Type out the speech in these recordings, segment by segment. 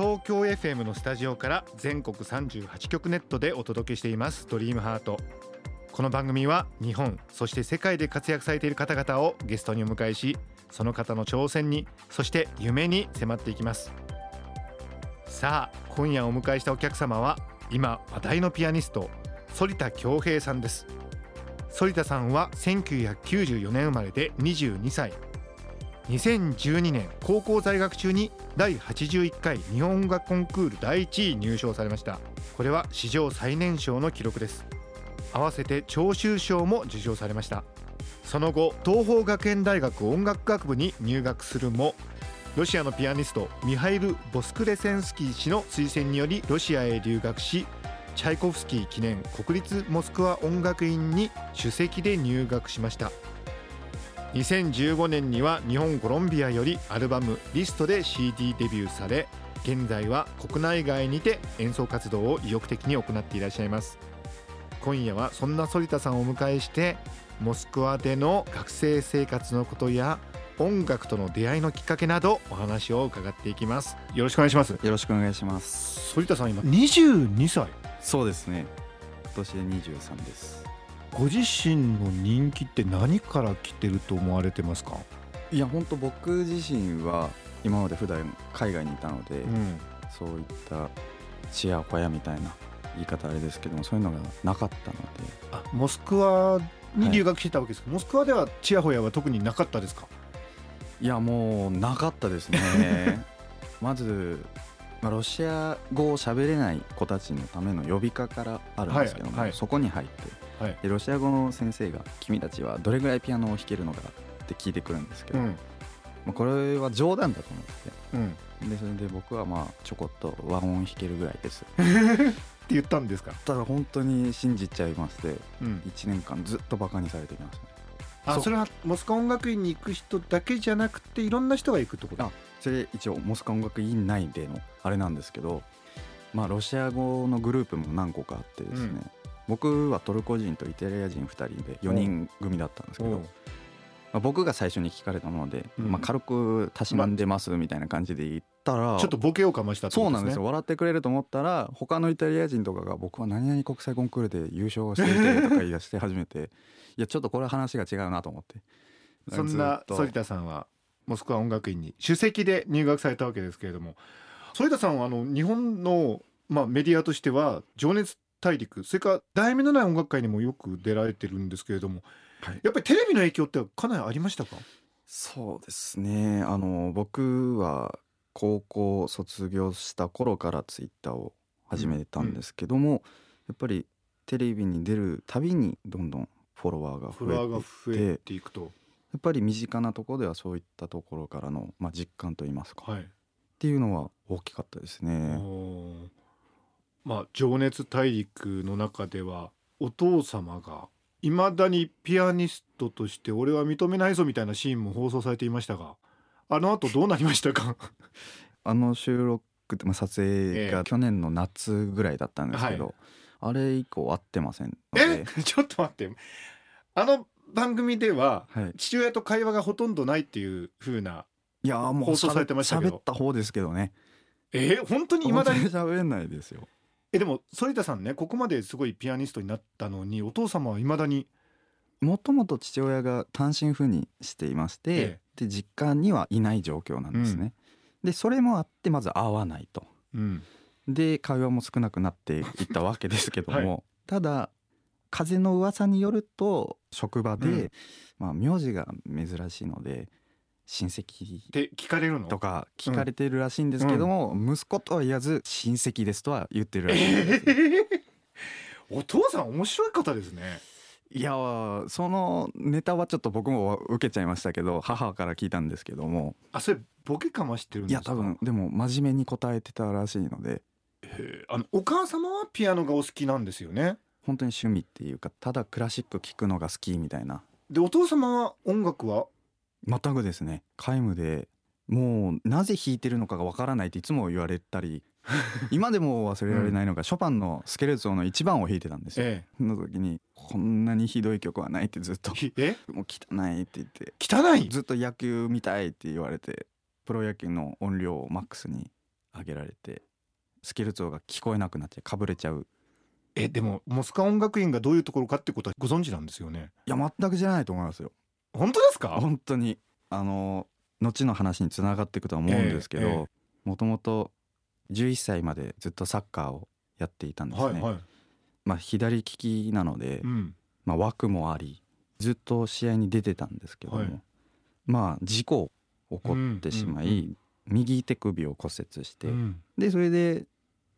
東京 FM のスタジオから全国38局ネットでお届けしています。ドリームハート。この番組は日本そして世界で活躍されている方々をゲストにお迎えしその方の挑戦にそして夢に迫っていきます。さあ今夜お迎えしたお客様は今話題のピアニスト反田恭平さんです。反田さんは1994年生まれで22歳。2012年高校在学中に第81回日本音楽コンクール第1位入賞されました。これは史上最年少の記録です。合わせて聴衆賞も受賞されました。その後東邦学園大学音楽学部に入学するもロシアのピアニストミハイル・ボスクレセンスキー氏の推薦によりロシアへ留学しチャイコフスキー記念国立モスクワ音楽院に首席で入学しました。2015年には日本コロンビアよりアルバム「リスト」で CD デビューされ現在は国内外にて演奏活動を意欲的に行っていらっしゃいます今夜はそんな反田さんをお迎えしてモスクワでの学生生活のことや音楽との出会いのきっかけなどお話を伺っていきますよろしくお願いしますよろしくお願いします。反田さん今22歳そうですね。今年で23です。ご自身の人気って何から来てると思われてますか？いや本当僕自身は今まで普段海外にいたので、うん。そういったチヤホヤみたいな言い方あれですけどもそういうのがなかったので、あモスクワに留学してたわけですけど、モスクワではチヤホヤは特になかったですか？いやもうなかったですね。まず。まあ、ロシア語を喋れない子たちのための呼びかからあるんですけども、はいはい。そこに入って、はい。でロシア語の先生が「君たちはどれぐらいピアノを弾けるのか?」って聞いてくるんですけど、ん。まあ、これは冗談だと思って。うん。てでそれで僕はまあちょこっと和音弾けるぐらいです。って言ったんですか、ただ本当に信じちゃいましてうん、1年間ずっとバカにされてきました。ねそあそれはモスクワ音楽院に行く人だけじゃなくていろんな人が行くってことあそれ一応モスクワ音楽院内でのあれなんですけどまあロシア語のグループも何個かあってですね、うん僕はトルコ人とイタリア人2人で4人組だったんですけど、まあ、僕が最初に聞かれたもので、うん。まあ、軽くたしなんでますみたいな感じで言ったら、ちょっとボケをかましたってことそうなんですよ。笑ってくれると思ったら他のイタリア人とかが僕は何々国際コンクールで優勝していてとか言い出して始めて いやちょっとこれは話が違うなと思って。そんな反田さんはモスクワ音楽院に首席で入学されたわけですけれども反田さんはあの日本の、まあ、メディアとしては「情熱大陸」それから「題名のない音楽会」にもよく出られてるんですけれども、はい。やっぱりテレビの影響ってかなりありましたか？そうですね。あの僕は高校卒業した頃からツイッターを始めたんですけども、やっぱりテレビに出るたびにどんどんフォロワーが増増ええていくと。やっぱり身近なところではそういったところからの、まあ、実感といいますか、っはい。ていうのは大きかったですね。まあ「情熱大陸」の中ではお父様がいまだにピアニストとして俺は認めないぞみたいなシーンも放送されていましたがあの後どうなりましたか？あの収録って、まあ、撮影ええ。が去年の夏ぐらいだったんですけど、はい。あれ以降会ってませんのえ？で、ちょっと待って。あの番組でははい、父親と会話がほとんどないっていう風ないやーもう放送されてましたけど。喋った方ですけどね。え？本当にいまだに？喋れないですよえでも反田さんねここまですごいピアニストになったのにお父様はいまだにもともと父親が単身赴任していまして、えで実家にはいない状況なんですね、でそれもあってまず会わないと。うん。で会話も少なくなっていったわけですけども、はただ風の噂によると職場で、うん。まあ名字が珍しいので親戚って聞かれるの？とか聞かれてるらしいんですけども、息子とは言わず親戚ですとは言ってるらしいえーお父さん面白い方ですね。いやーそのネタはちょっと僕も受けちゃいましたけど母から聞いたんですけども。あそれボケかましてるんいですか？や多分でも真面目に答えてたらしいので。あのお母様はピアノがお好きなんですよね？本当に趣味っていうかただクラシック聴くのが好きみたいな。でお父様は音楽は？全くですね。皆無でもうなぜ弾いてるのかがわからないっていつも言われたり 今でも忘れられないのが、ショパンのスケルツォの一番を弾いてたんですよ、えその時にこんなにひどい曲はないってずっと。え？えもう汚いって言って。汚い？ずっと野球見たいって言われてプロ野球の音量をマックスに上げられてスケルツォが聞こえなくなってかぶれちゃう。えでもモスクワ音楽院がどういうところかってことはご存知なんですよね？いや全く知らないと思いますよ本当ですか？本当に。あの後の話につながっていくとは思うんですけどもともと11歳までずっとサッカーをやっていたんですね、はいはい。まあ左利きなので、うん。まあ、枠もありずっと試合に出てたんですけども、はい。まあ事故起こってしまい、うんうん。右手首を骨折して、うん。でそれで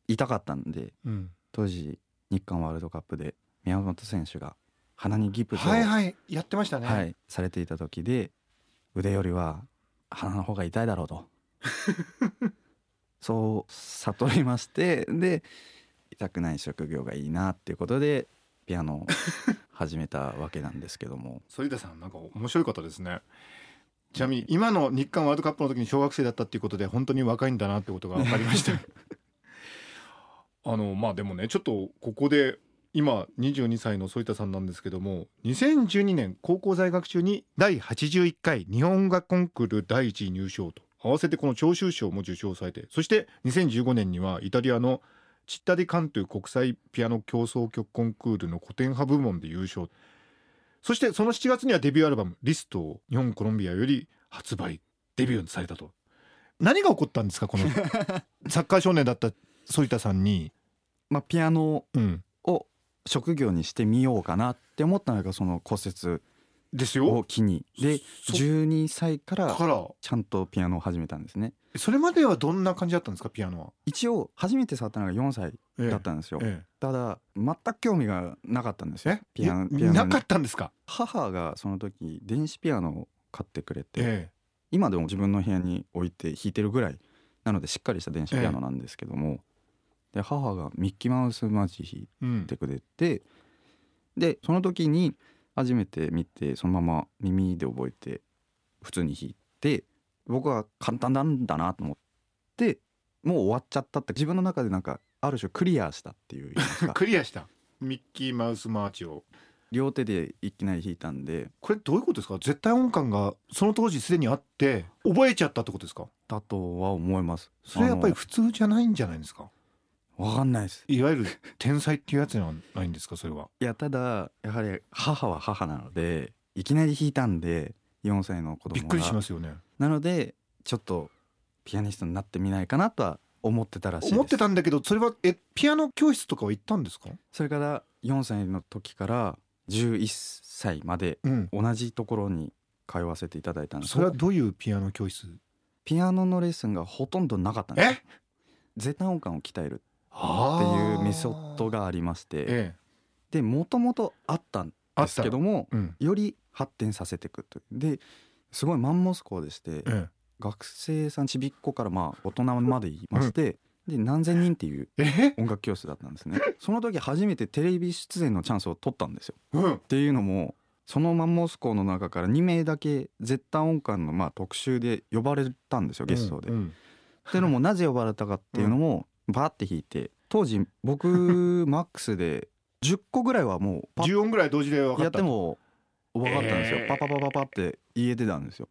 痛かったんでうん。当時日韓ワールドカップで宮本選手が鼻にギプスを、はいはいやってましたね、はいされていた時で腕よりは鼻の方が痛いだろうと。そう悟りましてで痛くない職業がいいなっていうことでピアノを始めたわけなんですけども。反田さんなんか面白い方ですね。ちなみに今の日韓ワールドカップの時に小学生だったっていうことで本当に若いんだなってことが分かりました。あのまあでもねちょっとここで今22歳の反田さんなんですけども2012年高校在学中に第81回日本音楽コンクール第1位入賞と合わせてこの聴衆賞も受賞されてそして2015年にはイタリアのチッタディカントゥ国際ピアノ競争曲コンクールの古典派部門で優勝。そしてその7月にはデビューアルバム「リスト」を日本コロンビアより発売デビューされたと。何が起こったんですかこのサッカー少年だった反田さんに、まあピアノうん、を職業にしてみようかなって思ったのがその骨折ですよ。を機に。でそ12歳からちゃんとピアノを始めたんですね。それまではどんな感じだったんですかピアノは、一応初めて触ったのが4歳ええだったんですよ、えただ全く興味がなかったんですよえ？ピアノ。いピアノに。なかったんですか、母がその時電子ピアノを買ってくれて、え。今でも自分の部屋に置いて弾いてるぐらいなのでしっかりした電子ピアノなんですけども、で母がミッキーマウスマジ弾いてくれてでその時に初めて見てそのまま耳で覚えて普通に弾いて僕は簡単なんだなと思ってもう終わっちゃったって自分の中でなんかある種クリアしたっていう クリアした？ミッキーマウスマーチを。両手でいきなり弾いたんで。これどういうことですか？絶対音感がその当時すでにあって覚えちゃったってことですか？だとは思います。それやっぱりあ普通じゃないんじゃないですか？のわかんないです。いわゆる天才っていうやつじゃないんですか？それは。いやただやはり母は母なのでいきなり弾いたんで4歳の子供が。びっくりしますよね。なのでちょっとピアニストになってみないかなとは思ってたらしいです。思ってたんだけどそれはえピアノ教室とかは行ったんですか？それから4歳の時から11歳までうん。同じところに通わせていただいたんです。それはどういうピアノ教室？ピアノのレッスンがほとんどなかったんです。絶対音感を鍛えるいうメソッドがありましてええ。でもともとあったんですけどもうん。より発展させていくという。ですごいマンモス校でしてええ。学生さんちびっ子からまあ大人までいまして、で何千人っていうえ音楽教室だったんですね。その時初めてテレビ出演のチャンスを取ったんですよ。うん。っていうのもそのマンモス校の中から2名だけ絶対音感のまあ特集で呼ばれたんですよゲストで。うん。うん。っていうのもなぜ呼ばれたかっていうのもバーって弾いて当時僕マックスで10個ぐらいはもうパッ10音ぐらい同時で分かった。やっても分かったんですよ、えー。パパパパパって言えてたんですよ。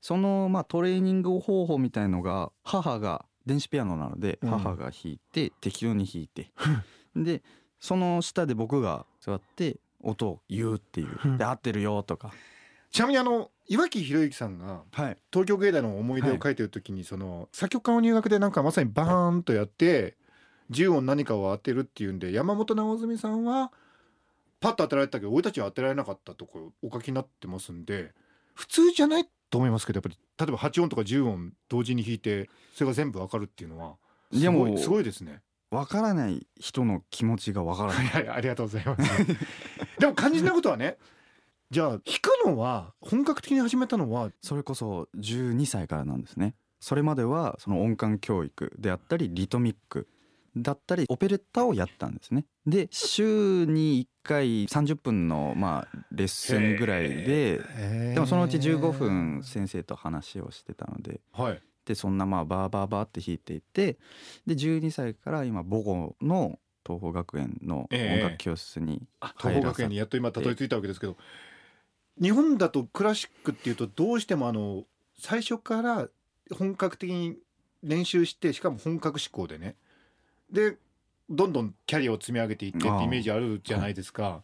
そのまあトレーニング方法みたいのが母が電子ピアノなのでうん。母が弾いて適当に弾いて。でその下で僕が座って音を言うっていう。うん。で合ってるよとか。ちなみにあの岩城宏之さんがはい東京芸大の思い出を書いてる時にその作曲家の入学でなんかまさにバーンとやって10音何かを当てるっていうんで山本直純さんはパッと当てられたけど俺たちは当てられなかったとこお書きになってますんで普通じゃないと思いますけどやっぱり例えば8音とか10音同時に弾いてそれが全部わかるっていうのはすごいすごいですね。分からない人の気持ちが分からないありがとうございます。でも肝心なことはねじゃあ弾くのは本格的に始めたのはそれこそ12歳からなんですね。それまではその音感教育であったりリトミックだったりオペレッタをやったんですね。で週に1回30分のまあレッスンぐらいででもそのうち15分先生と話をしてたので。はい。でそんなまあバーバーバーって弾いていってで12歳から今母校の東邦学園の音楽教室にあ東邦学園にやっと今たどり着いたわけですけど日本だとクラシックっていうとどうしてもあの最初から本格的に練習してしかも本格志向でね。でどんどんキャリアを積み上げていってってイメージあるじゃないですか、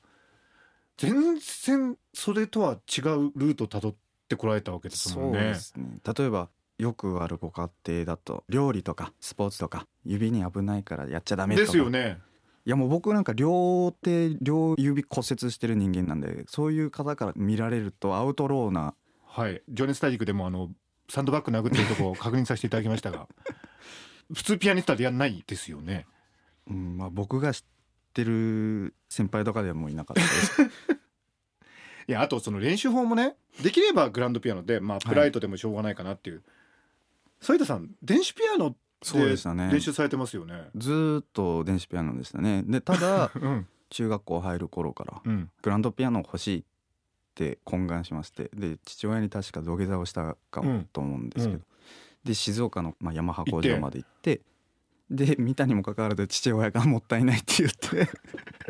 全然それとは違うルートをたどってこられたわけですもんね。ね。例えばよくあるご家庭だと料理とかスポーツとか指に危ないからやっちゃダメとか。ですよねいやもう僕なんか両手両指骨折してる人間なんでそういう方から見られるとアウトローなはい。情熱大陸でもあのサンドバッグ殴ってるとこを 確認させていただきましたが普通ピアニストはやんないですよね。うんまあ、僕が知ってる先輩とかではもういなかったです。いやあとその練習法もねできればグランドピアノでまあプライトでもしょうがないかなっていう。反田さん電子ピアノでそうでしたね。練習されてますよね。ずーっと電子ピアノでしたね。でただ うん。中学校入る頃からうん。グランドピアノ欲しいって懇願しましてで父親に確か土下座をしたかもと思うんですけど、うん。で静岡の、まあ、ヤマハ工場まで行ってで見たにもかかわらず父親がもったいないって言って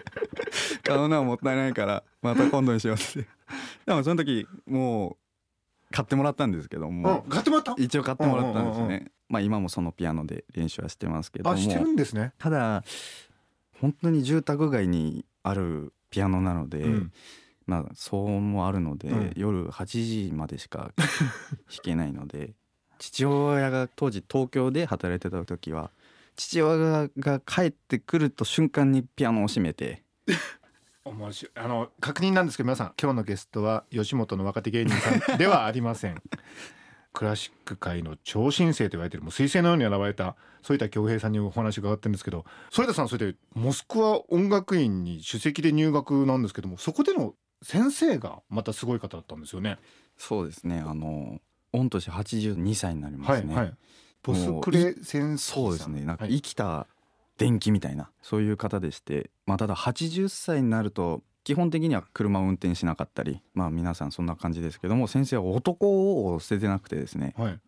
買うのはもったいないからまた今度にしようって。でもその時もう買ってもらったんですけども、うん。買ってもらった？一応買ってもらったんですね、まあ今もそのピアノで練習はしてますけども。あしてるんですね。ただ本当に住宅街にあるピアノなので、うん。まあ騒音もあるので、うん。夜8時までしか弾けないので 父親が当時東京で働いてた時は父親が帰ってくると瞬間にピアノを閉めて面白い。あの確認なんですけど皆さん今日のゲストは吉本の若手芸人さんではありません。クラシック界の超新星と言われてるもう彗星のように現れた反田恭平さんにお話伺ってるんですけど反田さんそれでモスクワ音楽院に首席で入学なんですけどもそこでの先生がまたすごい方だったんですよね。そうですね。あの御年82歳になりますね、はい。ボスクレ先生そうですね。なんかはい。生きた電気みたいなそういう方でしてまあただ80歳になると基本的には車を運転しなかったりまあ皆さんそんな感じですけども先生は男を捨ててなくてですねはい。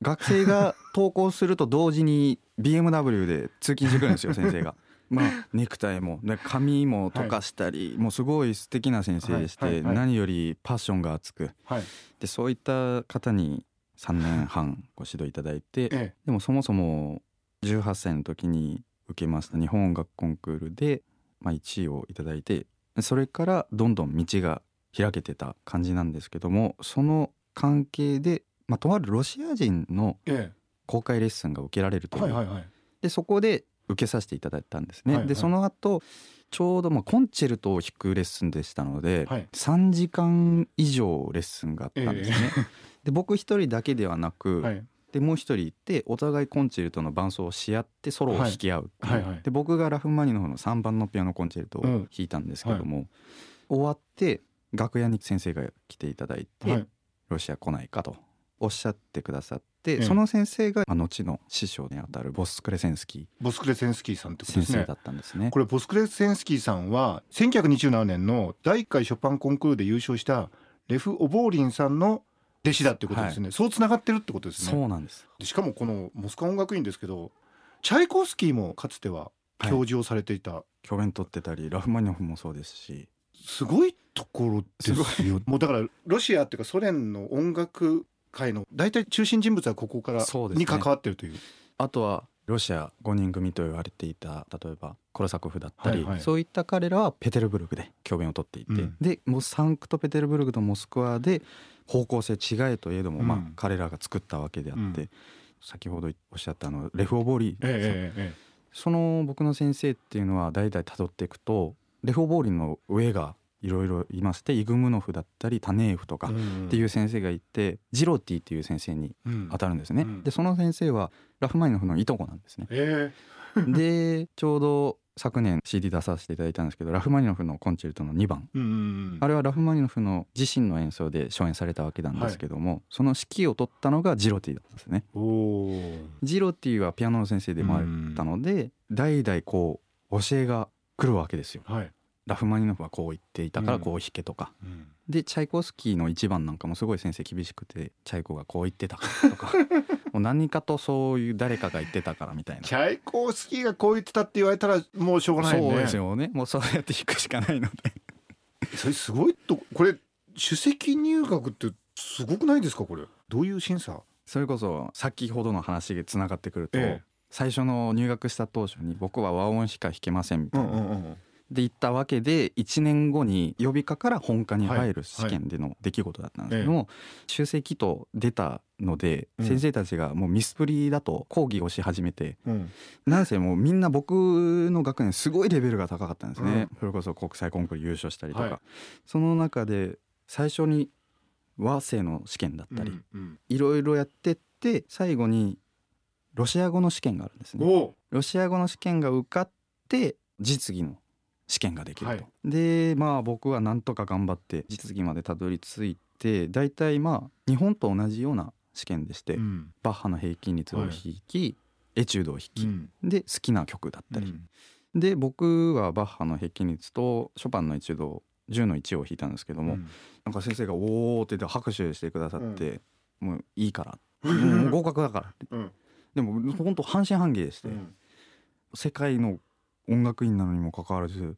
学生が登校すると同時に BMW で通勤してくるんですよ先生が。まあ、ネクタイもで髪も溶かしたり、もうすごい素敵な先生でして、はいはいはい何よりパッションが熱くはい。でそういった方に3年半ご指導いただいてええ。でもそもそも18歳の時に受けました日本音楽コンクールで、まあ、1位をいただいてそれからどんどん道が開けてた感じなんですけどもその関係で、まあ、とあるロシア人のえ公開レッスンが受けられるえ。という、はいはいはい。でそこで受けさせていただいたんですね。はいはいでその後ちょうどまあコンチェルトを弾くレッスンでしたので、はい3時間以上レッスンがあったんですね。えで僕一人だけではなく、はい。でもう一人いてお互いコンチェルトの伴奏をし合ってソロを弾き合うはいはいはい。で僕がラフマニノフの3番のピアノコンチェルトを弾いたんですけども、終わって楽屋に先生が来ていただいて、はい。ロシア来ないかとおっしゃってくださって、ええその先生がまあ後の師匠にあたるボスクレセンスキボスクレセンスキーさんってーことですね。先生だ。ったんですね。これボスクレセンスキーさんは1927年の第1回ショパンコンクールで優勝したレフ・オボーリンさんの弟子だってことですね、そうつながってるってことですね。そうなんです。でしかもこのモスクワ音楽院ですけどチャイコフスキーもかつては教授をされていた、教鞭取ってたりラフマニノフもそうですし、すごいところですよ。もうだからロシアっていうかソ連の音楽界の大体中心人物はここからに関わってるという。あとはロシア5人組と言われていた例えばコロサコフだったり、はいはい。そういった彼らはペテルブルクで教鞭を取っていて、うん。でもうサンクトペテルブルクとモスクワで方向性違えといえども、まあうん。彼らが作ったわけであって、うん。先ほどおっしゃったあのレフ・オボーリー。さん、ええその僕の先生っていうのは代々辿っていくとレフ・オボーリーの上がいろいろいましてイグムノフだったりタネーフとかえっていう先生がいて、ジロティっていう先生にうん。当たるんですね。うん。でその先生はラフマニノフのいとこなんですね。え。でちょうど昨年 CD 出させていただいたんですけどラフマニノフのコンチェルトの2番。うんうんうん。あれはラフマニノフの自身の演奏で初演されたわけなんですけども、その指揮を取ったのがジロティだったんですね。ジロティはピアノの先生でもあったので代々こう教えが来るわけですよ。はい、ラフマニノフはこう言っていたからこう弾けとか、うん。でチャイコフスキーの一番なんかもすごい先生厳しくてチャイコがこう言ってたとか。もう何かとそういう誰かが言ってたからみたいな。チャイコフスキーがこう言ってたって言われたらもうしょうがないね。そうですよね。もうそうやって弾くしかないので。それすごいとこれ首席入学ってすごくないですかこれ？どういう審査？それこそ先ほどの話がつながってくると、ええ。最初の入学した当初に僕は和音しか弾けませんみたいな、んで行ったわけで1年後に予備科から本科に入る試験での出来事だったんですけども、修正期と出たので、うん。先生たちがもうミスプリだと講義をし始めてうん。なんせもうみんな僕の学年すごいレベルが高かったんですね、うん。それこそ国際コンクール優勝したりとか、はい。その中で最初に和声の試験だったり、うんいろいろやってって最後にロシア語の試験があるんですね。おロシア語の試験が受かって実技の試験ができると。はい。でまあ僕はなんとか頑張って実技までたどり着いて大体まあ日本と同じような試験でして、うん。バッハの平均率を弾き、エチュードを弾き、うん。で好きな曲だったり、で僕はバッハの平均率とショパンのエチュードを10の1を弾いたんですけども、うん。なんか先生が「おー」って言って拍手してくださって「もういいから」もう合格だから」って。うん。でも本当半信半疑でして、うん。世界の音楽院なのにもかかわらず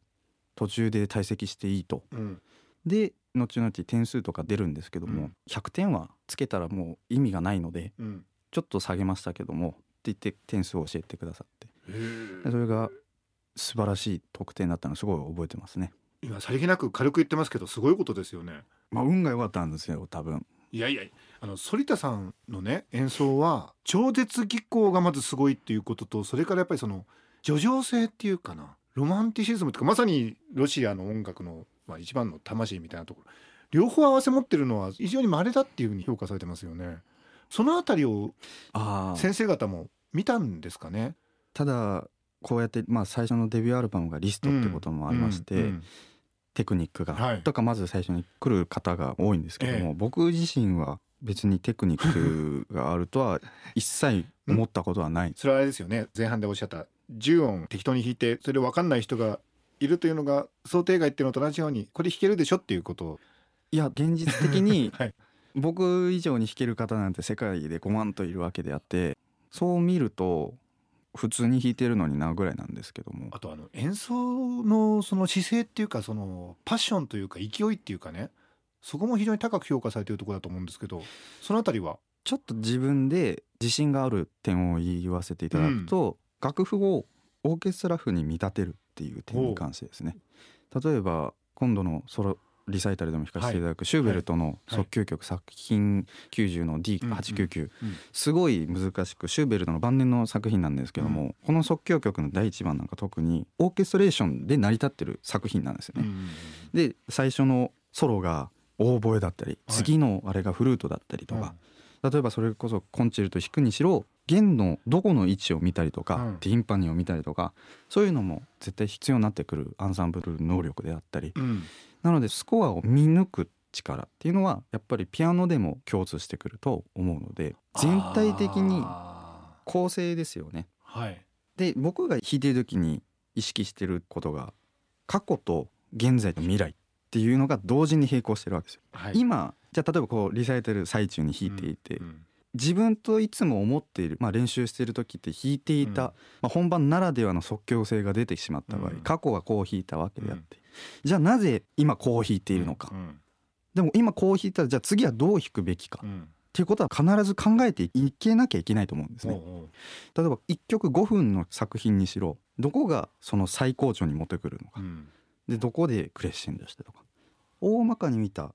途中で退席していいと。うん。で後々点数とか出るんですけども、うん。100点はつけたらもう意味がないのでうん。ちょっと下げましたけどもって言って点数を教えてくださって。それが素晴らしい得点だったのすごい覚えてますね。今さりげなく軽く言ってますけどすごいことですよね。まあ運が良かったんですよ多分。いやいやあの反田さんのね演奏は超絶技巧がまずすごいっていうこととそれからやっぱりその叙情性っていうかなロマンティシズムっていうかまさにロシアの音楽の、まあ、一番の魂みたいなところ。両方合わせ持ってるのは非常に稀だっていうふうに評価されてますよね。そのあたりをあ先生方も見たんですかね？ただこうやって、まあ、最初のデビューアルバムがリストってこともありまして、うんうんテクニックが、はい。とかまず最初に来る方が多いんですけども、ええ。僕自身は別にテクニックがあるとは一切思ったことはない、それはあれですよね前半でおっしゃった10音適当に弾いてそれで分かんない人がいるというのが想定外っていうのと同じようにこれ弾けるでしょっていうこと。を、いや現実的に はい。僕以上に弾ける方なんて世界で5万といるわけであってそう見ると普通に弾いてるのになぐらいなんですけども。あとあの演奏のその姿勢っていうかそのパッションというか勢いっていうかね。そこも非常に高く評価されているところだと思うんですけどそのあたりは？ちょっと自分で自信がある点を言わせていただくと、楽譜をオーケストラ譜に見立てるっていう点に関してですね。例えば今度のソロリサイタルでも弾かせていただくシューベルトの即興曲作品90の D899 うんすごい難しくシューベルトの晩年の作品なんですけども、この即興曲の第一番なんか特にオーケストレーションで成り立ってる作品なんですよね。うんで最初のソロがオーボエだったりはい。次のあれがフルートだったりとか、例えばそれこそコンチェルト弾くにしろ弦のどこの位置を見たりとか、うん。ティンパニーを見たりとかそういうのも絶対必要になってくるアンサンブル能力であったり。うん。なのでスコアを見抜く力っていうのはやっぱりピアノでも共通してくると思うので全体的にあ構成ですよね。ーはい。で僕が弾いてる時に意識してることが過去と現在と未来っていうのが同時に並行してるわけですよ。はい。今じゃあ例えばこうリサイタル最中に弾いていて、うん自分といつも思っている、まあ、練習している時って弾いていた、うん。まあ、本番ならではの即興性が出てしまった場合、うん。過去はこう弾いたわけであって、じゃあなぜ今こう弾いているのか、うん。でも今こう弾いたらじゃあ次はどう弾くべきか、っうん。ていうことは必ず考えていけなきゃいけないと思うんですね。例えば1曲5分の作品にしろどこがその最高潮に持ってくるのか。うん。でどこでクレッシェンドしてとか。大まかに見た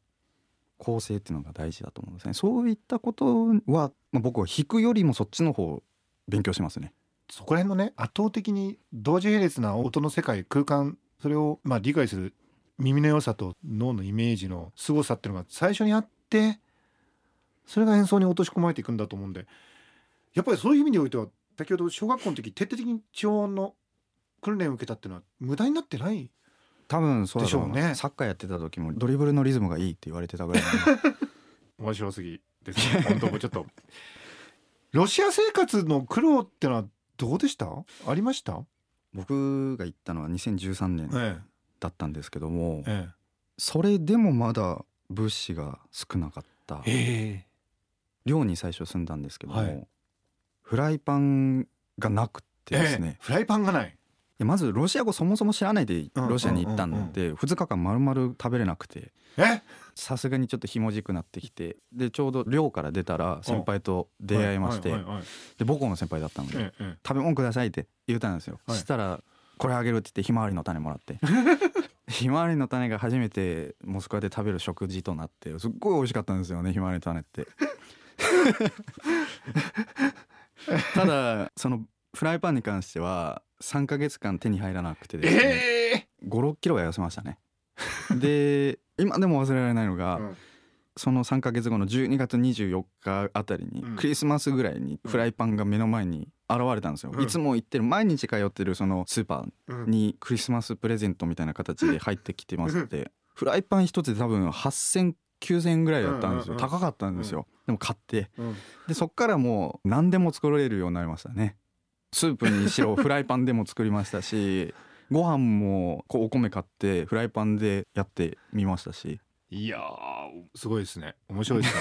構成っていうのが大事だと思うんですね。そういったことは、まあ、僕は弾くよりもそっちの方勉強しますね。そこら辺のね圧倒的に同時並列な音の世界空間それをまあ理解する耳の良さと脳のイメージの凄さっていうのが最初にあってそれが演奏に落とし込まれていくんだと思うんでやっぱりそういう意味においては先ほど小学校の時徹底的に超音の訓練を受けたっていうのは無駄になってない多分そうでしょうね。サッカーやってた時もドリブルのリズムがいいって言われてたぐらい 面白すぎですね。本当もうちょっと。ロシア生活の苦労ってのはどうでした？ありました？僕が行ったのは2013年えだったんですけどもえそれでもまだ物資が少なかった。ええ。寮に最初住んだんですけども、はいフライパンがなくてですね、ええフライパンがないいやまずロシア語そもそも知らないでうんロシアに行ったんで2日間丸々食べれなくて。え？さすがにちょっとひもじくなってきて。でちょうど寮から出たら先輩と出会いまして。で母校の先輩だったのでええええ「食べ物ください」って言ったんですよ、はい。そしたら「これあげる」って言ってひまわりの種もらって。ひまわりの種が初めてモスクワで食べる食事となってすっごい美味しかったんですよねひまわりの種って。ただそのフライパンに関しては3ヶ月間手に入らなくてですね、ええ56キロは痩せましたね。で今でも忘れられないのが、うん。その3ヶ月後の12月24日あたりに、うん。クリスマスぐらいにフライパンが目の前に現れたんですよ、うん。いつも行ってる毎日通ってるそのスーパーうん。にクリスマスプレゼントみたいな形で入ってきてますってフライパン一つで多分8000 9000円ぐらいだったんですよ、高かったんですよ、でも買って。うん。でそっからもう何でも作れるようになりましたねスープにしろ フライパンでも作りましたしご飯もこうお米買ってフライパンでやってみましたし。いやーすごいですね。面白いです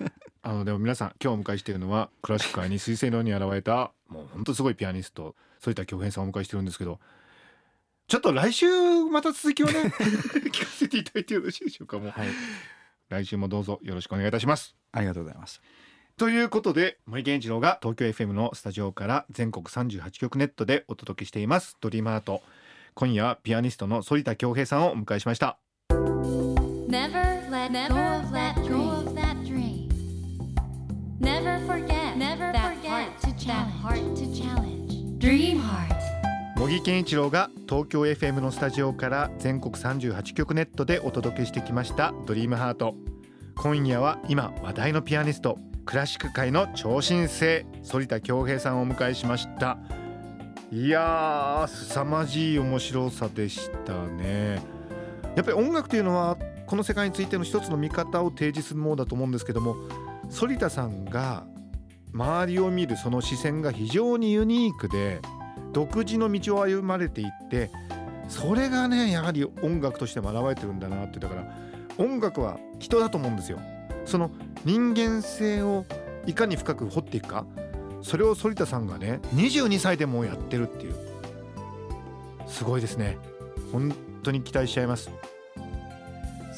ね。あのでも皆さん今日お迎えしているのはクラシック界に彗星のように現れたもう本当すごいピアニスト反田恭平さんをお迎えしてるんですけどちょっと来週また続きをね 聞かせていただいてよろしいでしょうかもう。はい。来週もどうぞよろしくお願いいたします。ありがとうございましたということで森健一郎が東京 FM のスタジオから全国38局ネットでお届けしていますドリームアート今夜はピアニストの反田恭平さんをお迎えしました Never let go of that dream. Never forget Never that heart to challenge. That heart to challenge. Dream heart. 茂木健一郎が東京 FM のスタジオから全国38局ネットでお届けしてきました「ドリームハート今夜は今話題のピアニストクラシック界の超新星反田恭平さんをお迎えしました。いやー凄まじい面白さでしたね。やっぱり音楽というのはこの世界についての一つの見方を提示するものだと思うんですけども反田さんが周りを見るその視線が非常にユニークで独自の道を歩まれていってそれがねやはり音楽としても現れてるんだなって。だから音楽は人だと思うんですよ。その人間性をいかに深く掘っていくかそれを反田さんがね22歳でもやってるっていう。すごいですね。本当に期待しちゃいます。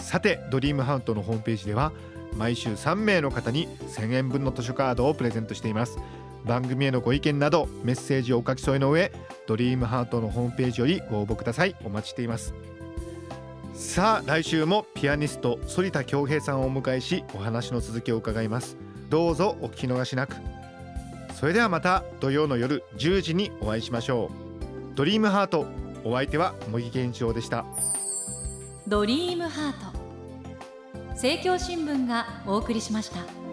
さてドリームハウントのホームページでは毎週3名の方に1000円分の図書カードをプレゼントしています。番組へのご意見などメッセージをお書き添えの上ドリームハートのホームページよりご応募ください。お待ちしています。さあ来週もピアニスト反田恭平さんをお迎えしお話の続きを伺います。どうぞお聞き逃しなく。それではまた土曜の夜10時にお会いしましょう。ドリームハートお相手は茂木健一郎でした。ドリームハート。政教新聞がお送りしました。